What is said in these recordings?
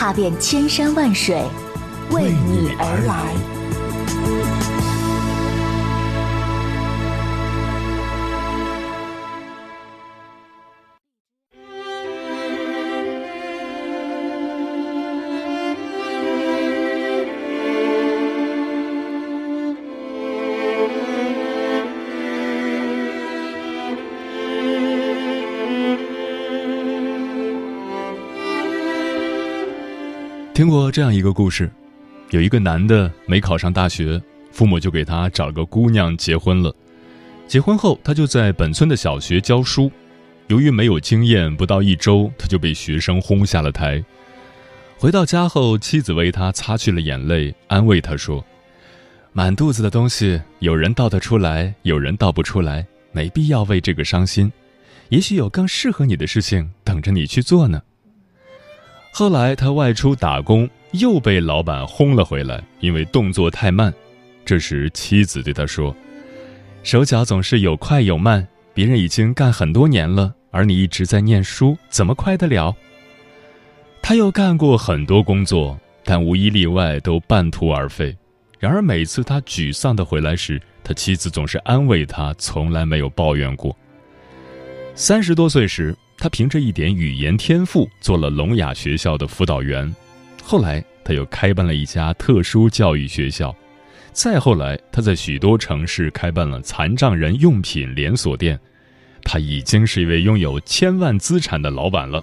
踏遍千山万水，为你而来。听过这样一个故事，有一个男的没考上大学，父母就给他找了个姑娘结婚了。结婚后，他就在本村的小学教书。由于没有经验，不到一周他就被学生轰下了台。回到家后，妻子为他擦去了眼泪，安慰他说：“满肚子的东西，有人倒得出来，有人倒不出来，没必要为这个伤心。也许有更适合你的事情等着你去做呢。”后来他外出打工，又被老板轰了回来，因为动作太慢。这时妻子对他说：“手脚总是有快有慢，别人已经干很多年了，而你一直在念书，怎么快得了？”他又干过很多工作，但无一例外都半途而废。然而每次他沮丧的回来时，他妻子总是安慰他，从来没有抱怨过。三十多岁时。他凭着一点语言天赋做了聋哑学校的辅导员，后来他又开办了一家特殊教育学校，再后来他在许多城市开办了残障人用品连锁店，他已经是一位拥有千万资产的老板了。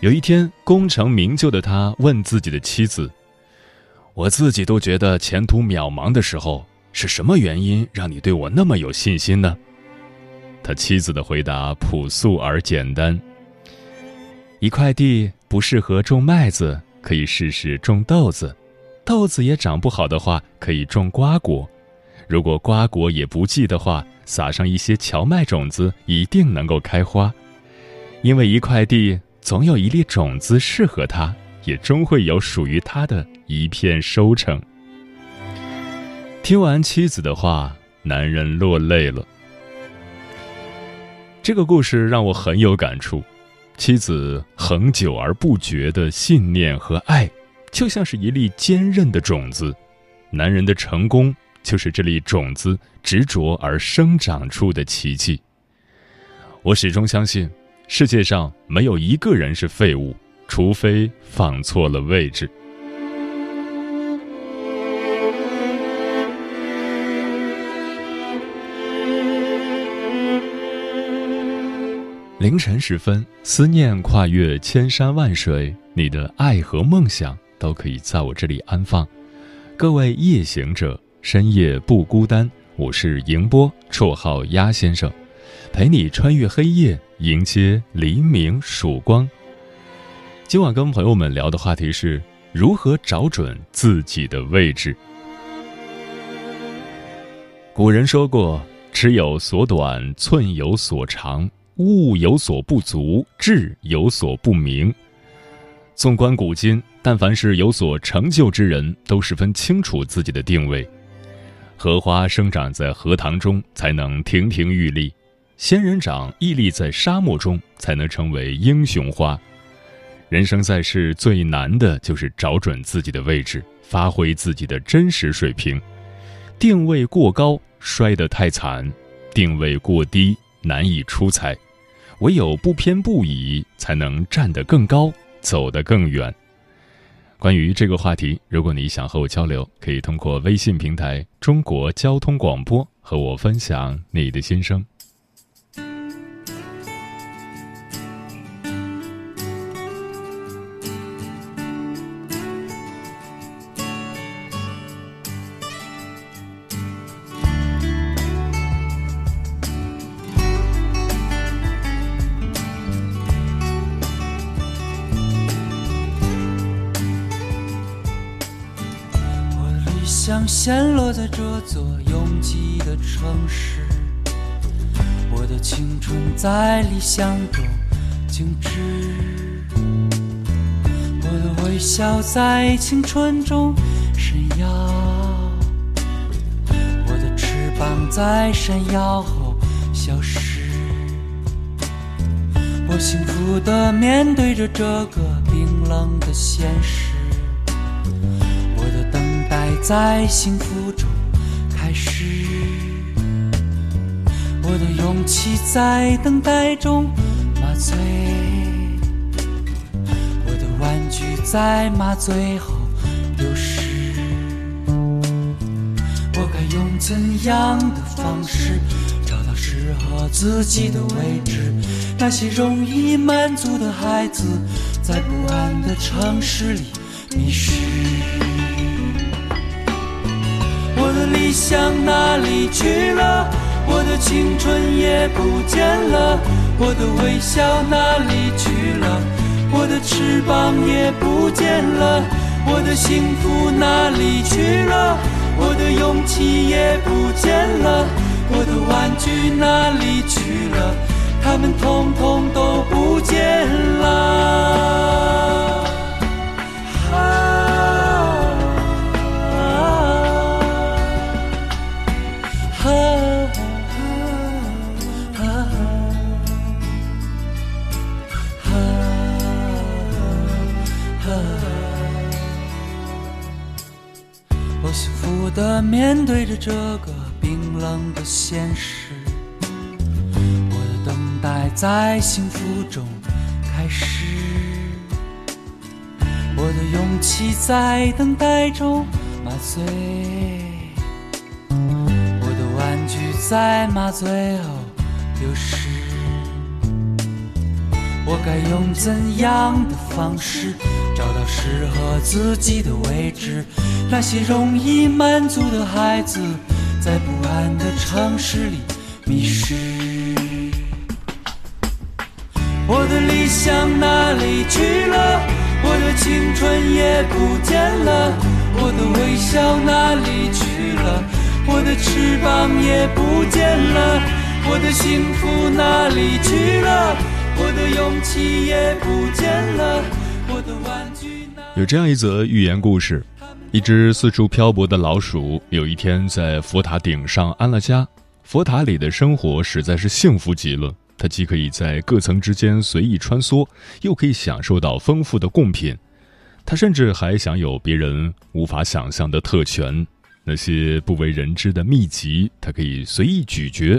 有一天，功成名就的他问自己的妻子：“我自己都觉得前途渺茫的时候，是什么原因让你对我那么有信心呢？”他妻子的回答朴素而简单：“一块地不适合种麦子，可以试试种豆子；豆子也长不好的话，可以种瓜果；如果瓜果也不济的话，撒上一些荞麦种子，一定能够开花。因为一块地总有一粒种子适合它，也终会有属于它的一片收成。”听完妻子的话，男人落泪了。这个故事让我很有感触，妻子恒久而不绝的信念和爱，就像是一粒坚韧的种子；男人的成功，就是这粒种子执着而生长出的奇迹。我始终相信，世界上没有一个人是废物，除非放错了位置。凌晨时分，思念跨越千山万水，你的爱和梦想都可以在我这里安放。各位夜行者，深夜不孤单。我是迎波，绰号鸭先生，陪你穿越黑夜，迎接黎明曙光。今晚跟朋友们聊的话题是如何找准自己的位置。古人说过：“尺有所短，寸有所长。”物有所不足，志有所不明。纵观古今，但凡是有所成就之人，都十分清楚自己的定位。荷花生长在荷塘中，才能亭亭玉立；仙人掌屹立在沙漠中，才能成为英雄花。人生在世，最难的就是找准自己的位置，发挥自己的真实水平。定位过高，摔得太惨；定位过低。难以出彩，唯有不偏不倚，才能站得更高，走得更远。关于这个话题，如果你想和我交流，可以通过微信平台“中国交通广播”和我分享你的心声。像陷落在这座拥挤的城市，我的青春在理想中静止，我的微笑在青春中闪耀，我的翅膀在闪耀后消失。我幸福地面对着这个冰冷的现实。在幸福中开始，我的勇气在等待中麻醉，我的玩具在麻醉后丢失。我该用怎样的方式找到适合自己的位置？那些容易满足的孩子，在不安的城市里迷失。我的理想哪里去了？我的青春也不见了。我的微笑哪里去了？我的翅膀也不见了。我的幸福哪里去了？我的勇气也不见了。我的玩具哪里去了？他们统统都不见了。我幸福的面对着这个冰冷的现实，我的等待在幸福中开始，我的勇气在等待中麻醉，我的玩具在麻醉后丢失，我该用怎样的方式适合自己的位置？那些容易满足的孩子，在不安的城市里迷失。我的理想哪里去了？我的青春也不见了。我的微笑哪里去了？我的翅膀也不见了。我的幸福哪里去了？我的勇气也不见了。有这样一则寓言故事。一只四处漂泊的老鼠，有一天在佛塔顶上安了家。佛塔里的生活实在是幸福极了，它既可以在各层之间随意穿梭，又可以享受到丰富的贡品。它甚至还享有别人无法想象的特权，那些不为人知的秘籍，它可以随意咀嚼；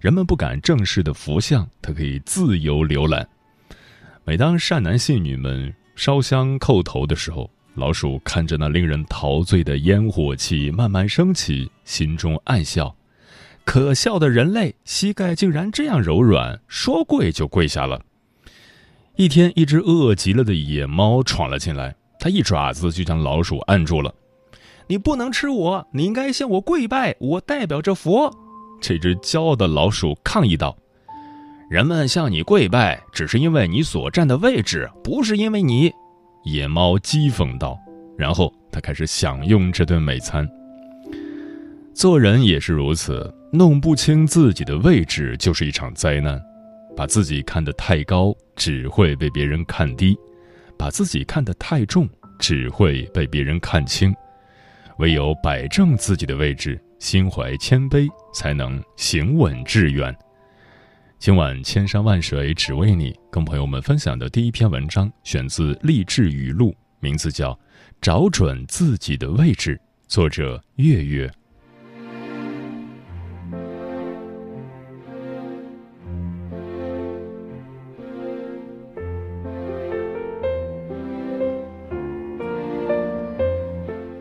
人们不敢正视的佛像，它可以自由浏览。每当善男信女们烧香叩头的时候，老鼠看着那令人陶醉的烟火气慢慢升起，心中暗笑：可笑的人类，膝盖竟然这样柔软，说跪就跪下了。一天，一只饿极了的野猫闯了进来，它一爪子就将老鼠按住了。你不能吃我，你应该向我跪拜，我代表着佛。这只骄傲的老鼠抗议道：“人们向你跪拜，只是因为你所站的位置，不是因为你。”野猫讥讽道，然后他开始享用这顿美餐。做人也是如此，弄不清自己的位置就是一场灾难。把自己看得太高，只会被别人看低；把自己看得太重，只会被别人看轻。唯有摆正自己的位置，心怀谦卑，才能行稳致远。今晚千山万水只为你，跟朋友们分享的第一篇文章选自励志语录，名字叫《找准自己的位置》，作者月月。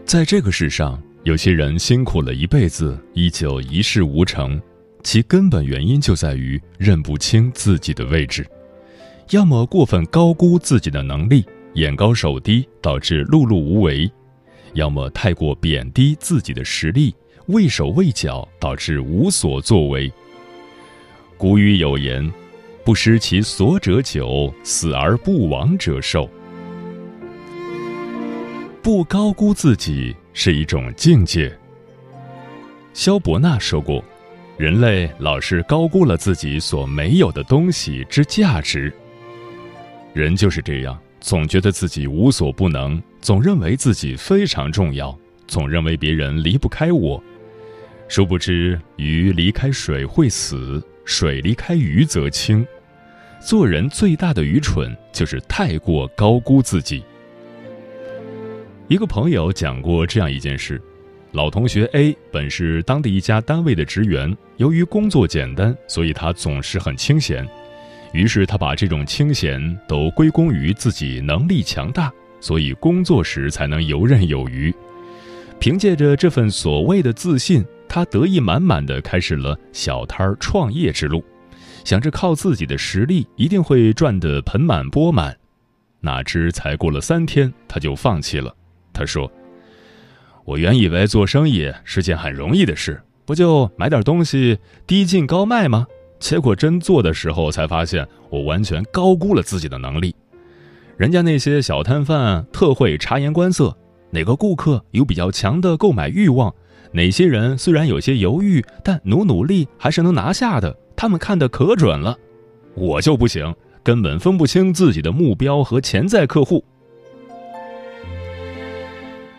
在这个世上，有些人辛苦了一辈子，依旧一事无成。其根本原因就在于认不清自己的位置，要么过分高估自己的能力，眼高手低，导致碌碌无为；要么太过贬低自己的实力，畏手畏脚，导致无所作为。古语有言：“不失其所者久，死而不亡者寿。”不高估自己，是一种境界。萧伯纳说过：“人类老是高估了自己所没有的东西之价值。人就是这样，总觉得自己无所不能，总认为自己非常重要，总认为别人离不开我。殊不知，鱼离开水会死，水离开鱼则清。做人最大的愚蠢，就是太过高估自己。”一个朋友讲过这样一件事：老同学 A 本是当地一家单位的职员，由于工作简单，所以他总是很清闲。于是他把这种清闲都归功于自己能力强大，所以工作时才能游刃有余。凭借着这份所谓的自信，他得意满满的开始了小摊儿创业之路，想着靠自己的实力一定会赚得盆满钵满。哪知才过了三天，他就放弃了。他说：“我原以为做生意是件很容易的事，不就买点东西低进高卖吗？结果真做的时候，才发现我完全高估了自己的能力。人家那些小摊贩特会察言观色，哪个顾客有比较强的购买欲望，哪些人虽然有些犹豫，但努努力还是能拿下的，他们看得可准了。我就不行，根本分不清自己的目标和潜在客户。”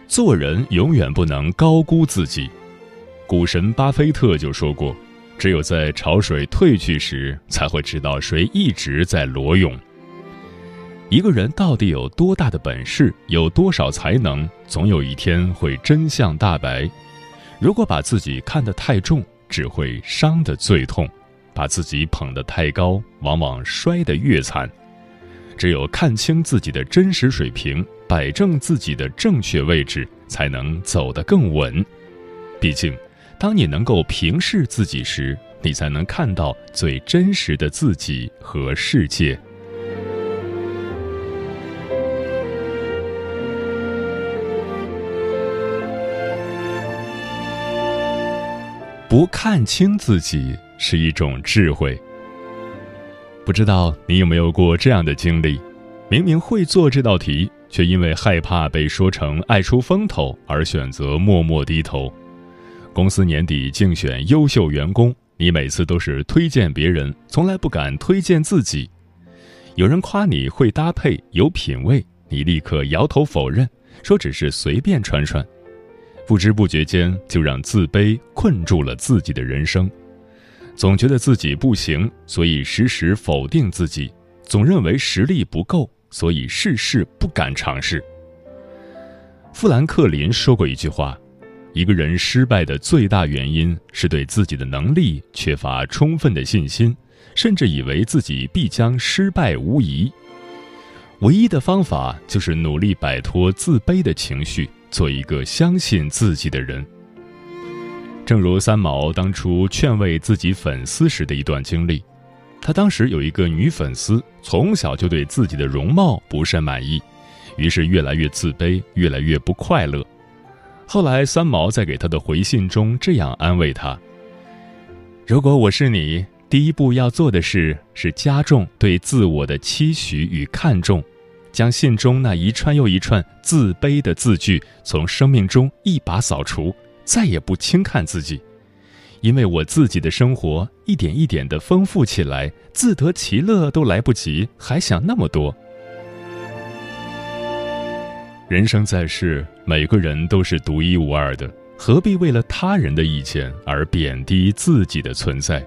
做人永远不能高估自己，股神巴菲特就说过：“只有在潮水退去时，才会知道谁一直在裸泳。”一个人到底有多大的本事，有多少才能，总有一天会真相大白。如果把自己看得太重，只会伤得最痛；把自己捧得太高，往往摔得越惨。只有看清自己的真实水平。摆正自己的正确位置，才能走得更稳。毕竟，当你能够平视自己时，你才能看到最真实的自己和世界。不看清自己是一种智慧。不知道你有没有过这样的经历？明明会做这道题。却因为害怕被说成爱出风头而选择默默低头。公司年底竞选优秀员工，你每次都是推荐别人，从来不敢推荐自己。有人夸你会搭配、有品味，你立刻摇头否认，说只是随便穿穿。不知不觉间，就让自卑困住了自己的人生。总觉得自己不行，所以时时否定自己；总认为实力不够。所以事事不敢尝试。富兰克林说过一句话：“一个人失败的最大原因是对自己的能力缺乏充分的信心，甚至以为自己必将失败无疑。唯一的方法就是努力摆脱自卑的情绪，做一个相信自己的人。”正如三毛当初劝慰自己粉丝时的一段经历。他当时有一个女粉丝，从小就对自己的容貌不甚满意，于是越来越自卑，越来越不快乐。后来，三毛在给他的回信中这样安慰他：“如果我是你，第一步要做的事是加重对自我的期许与看重，将信中那一串又一串自卑的字句从生命中一把扫除，再也不轻看自己。”因为我自己的生活一点一点的丰富起来，自得其乐都来不及，还想那么多。人生在世，每个人都是独一无二的，何必为了他人的意见而贬低自己的存在？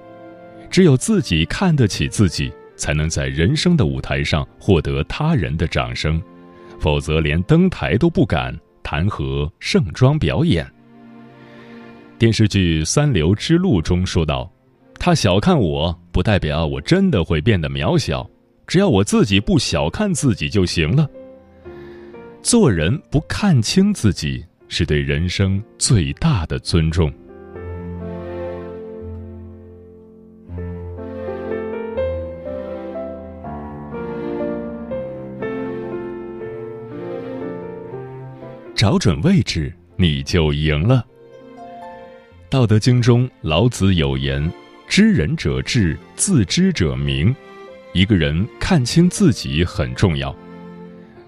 只有自己看得起自己，才能在人生的舞台上获得他人的掌声，否则连登台都不敢，谈何盛装表演？电视剧《三流之路》中说道：“他小看我不代表我真的会变得渺小，只要我自己不小看自己就行了。做人不看清自己，是对人生最大的尊重。”找准位置，你就赢了。《道德经》中，老子有言：“知人者智，自知者明。”一个人看清自己很重要。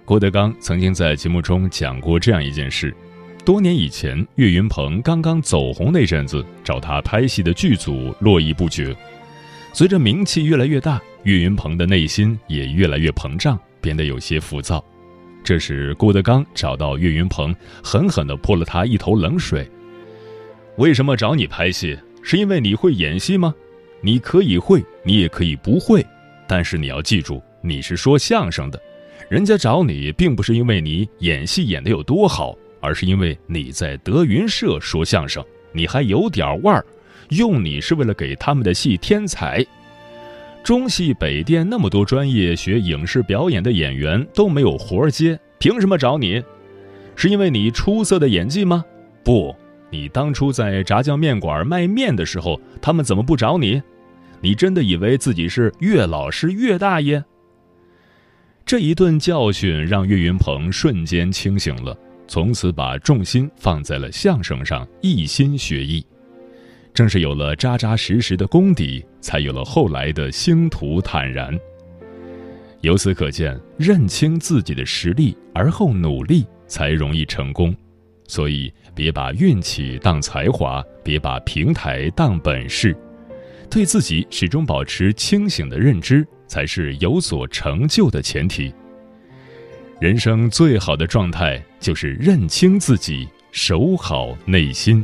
郭德纲曾经在节目中讲过这样一件事：多年以前，岳云鹏刚刚走红那阵子，找他拍戏的剧组络绎不绝。随着名气越来越大，岳云鹏的内心也越来越膨胀，变得有些浮躁。这时，郭德纲找到岳云鹏，狠狠地泼了他一头冷水：“为什么找你拍戏？是因为你会演戏吗？你可以会，你也可以不会，但是你要记住，你是说相声的，人家找你并不是因为你演戏演得有多好。”而是因为你在德云社说相声，你还有点腕儿，用你是为了给他们的戏添彩。中戏、北电那么多专业学影视表演的演员都没有活接，凭什么找你？是因为你出色的演技吗？不，你当初在炸酱面馆卖面的时候，他们怎么不找你？你真的以为自己是岳老师、岳大爷？这一顿教训让岳云鹏瞬间清醒了。从此把重心放在了相声上，一心学艺。正是有了扎扎实实的功底，才有了后来的星途坦然。由此可见，认清自己的实力，而后努力，才容易成功。所以，别把运气当才华，别把平台当本事，对自己始终保持清醒的认知，才是有所成就的前提。人生最好的状态就是认清自己，守好内心。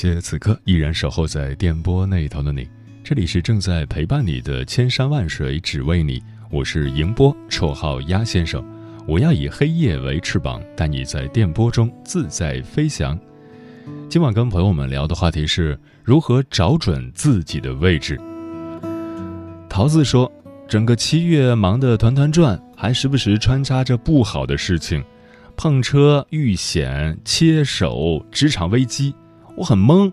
谢此刻依然守候在电波那一头的你，这里是正在陪伴你的千山万水只为你，我是迎波，绰号鸭先生，我要以黑夜为翅膀，带你在电波中自在飞翔。今晚跟朋友们聊的话题是如何找准自己的位置。桃子说，整个七月忙得团团转，还时不时穿插着不好的事情，碰车遇险切手，职场危机。我很懵，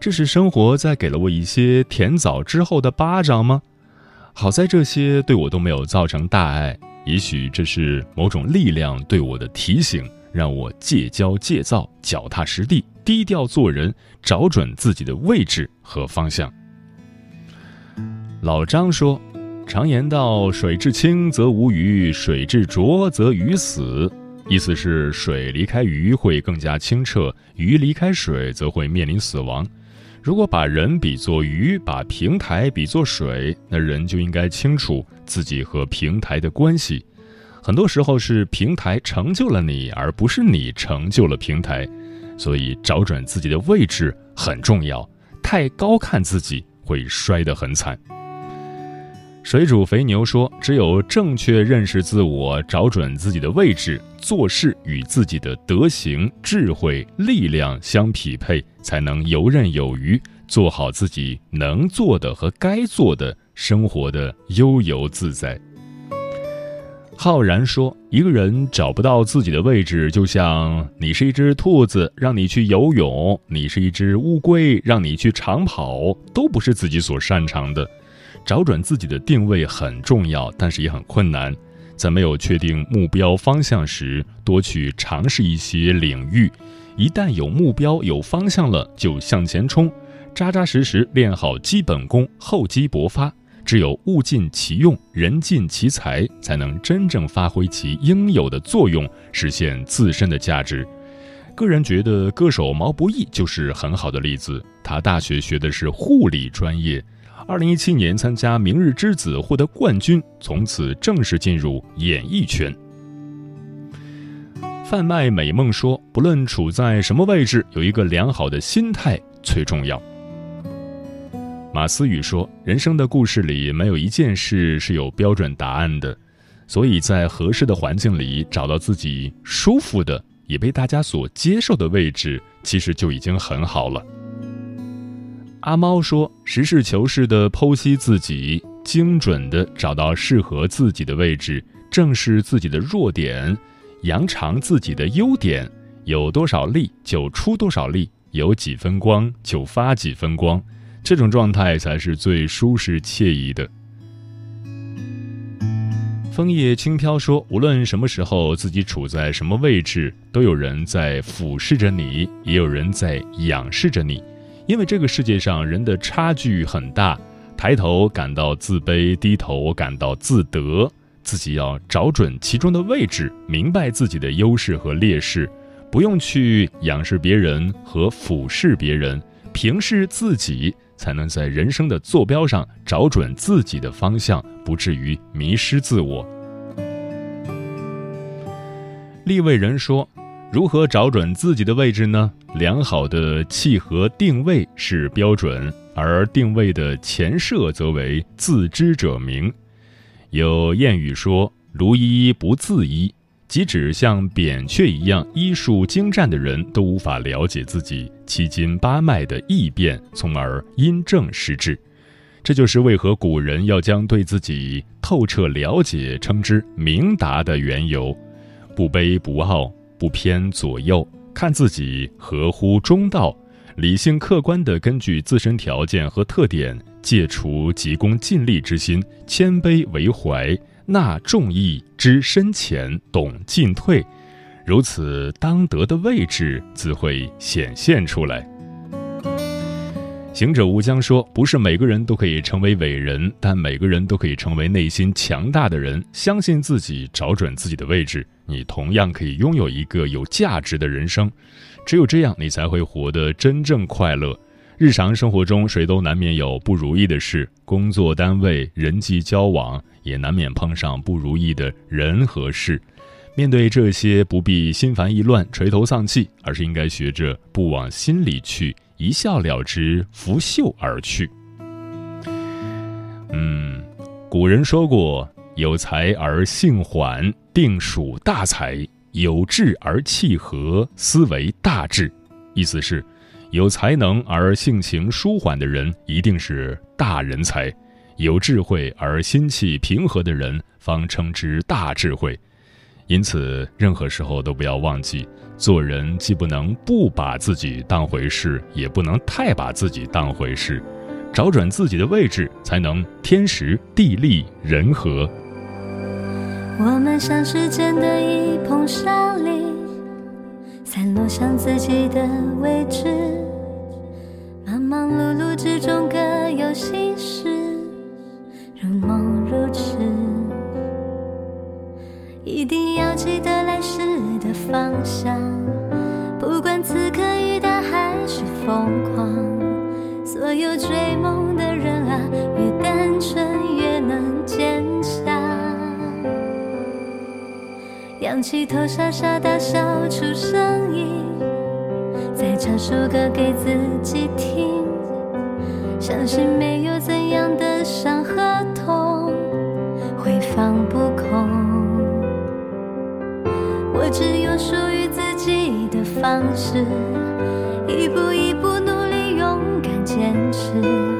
这是生活在给了我一些甜枣之后的巴掌吗？好在这些对我都没有造成大碍，也许这是某种力量对我的提醒，让我戒骄戒躁，脚踏实地，低调做人，找准自己的位置和方向。老张说：“常言道，水至清则无鱼，水至浊则鱼死。”意思是水离开鱼会更加清澈，鱼离开水则会面临死亡。如果把人比作鱼，把平台比作水，那人就应该清楚自己和平台的关系。很多时候是平台成就了你，而不是你成就了平台。所以找准自己的位置很重要。太高看自己会摔得很惨。水煮肥牛说：“只有正确认识自我，找准自己的位置，做事与自己的德行、智慧、力量相匹配，才能游刃有余，做好自己能做的和该做的，生活的悠游自在。”浩然说：“一个人找不到自己的位置，就像你是一只兔子，让你去游泳；你是一只乌龟，让你去长跑，都不是自己所擅长的。”找准自己的定位很重要，但是也很困难。在没有确定目标方向时，多去尝试一些领域。一旦有目标、有方向了，就向前冲，扎扎实实练好基本功，厚积薄发。只有物尽其用，人尽其才，才能真正发挥其应有的作用，实现自身的价值。个人觉得，歌手毛不易就是很好的例子。他大学学的是护理专业。二零一七年参加《明日之子》获得冠军，从此正式进入演艺圈。贩卖美梦说：“不论处在什么位置，有一个良好的心态最重要。”马思雨说：“人生的故事里，没有一件事是有标准答案的，所以在合适的环境里找到自己舒服的、也被大家所接受的位置，其实就已经很好了。”阿猫说：“实事求是的剖析自己，精准的找到适合自己的位置，正视自己的弱点，扬长自己的优点，有多少力就出多少力，有几分光就发几分光。”这种状态才是最舒适惬意的。枫叶轻飘说：“无论什么时候，自己处在什么位置，都有人在俯视着你，也有人在仰视着你。因为这个世界上人的差距很大，抬头感到自卑，低头感到自得。自己要找准其中的位置，明白自己的优势和劣势，不用去仰视别人和俯视别人，平视自己。”才能在人生的坐标上找准自己的方向，不至于迷失自我。立位人说：“如何找准自己的位置呢？良好的契合定位是标准，而定位的前设则为自知者明。”有谚语说：“如衣不自衣。”即使像扁鹊一样医术精湛的人，都无法了解自己七经八脉的异变，从而因症施治。这就是为何古人要将对自己透彻了解称之明达的缘由。不卑不傲，不偏左右，看自己合乎中道，理性客观地根据自身条件和特点，戒除急功近利之心，谦卑为怀。纳众意，知深浅，懂进退，如此当得的位置自会显现出来。行者无疆说：“不是每个人都可以成为伟人，但每个人都可以成为内心强大的人。相信自己，找准自己的位置，你同样可以拥有一个有价值的人生。只有这样，你才会活得真正快乐。”日常生活中，谁都难免有不如意的事，工作单位、人际交往也难免碰上不如意的人和事。面对这些，不必心烦意乱、垂头丧气，而是应该学着不往心里去，一笑了之，拂袖而去。嗯，古人说过：“有才而性缓，定属大才；有志而气和，思为大志。”意思是。有才能而性情舒缓的人一定是大人才，有智慧而心气平和的人方称之大智慧。因此，任何时候都不要忘记，做人既不能不把自己当回事，也不能太把自己当回事，找准自己的位置，才能天时地利人和。我们像时间的一捧沙粒，散落向自己的位置。忙忙碌碌之中各有心事，如梦如痴。一定要记得来时的方向，不管此刻雨大还是疯狂。所有追梦的人啊，越单纯越能坚强。仰起头傻傻大笑出声音。再唱首歌给自己听，相信没有最只有属于自己的方式，一步一步努力，勇敢坚持。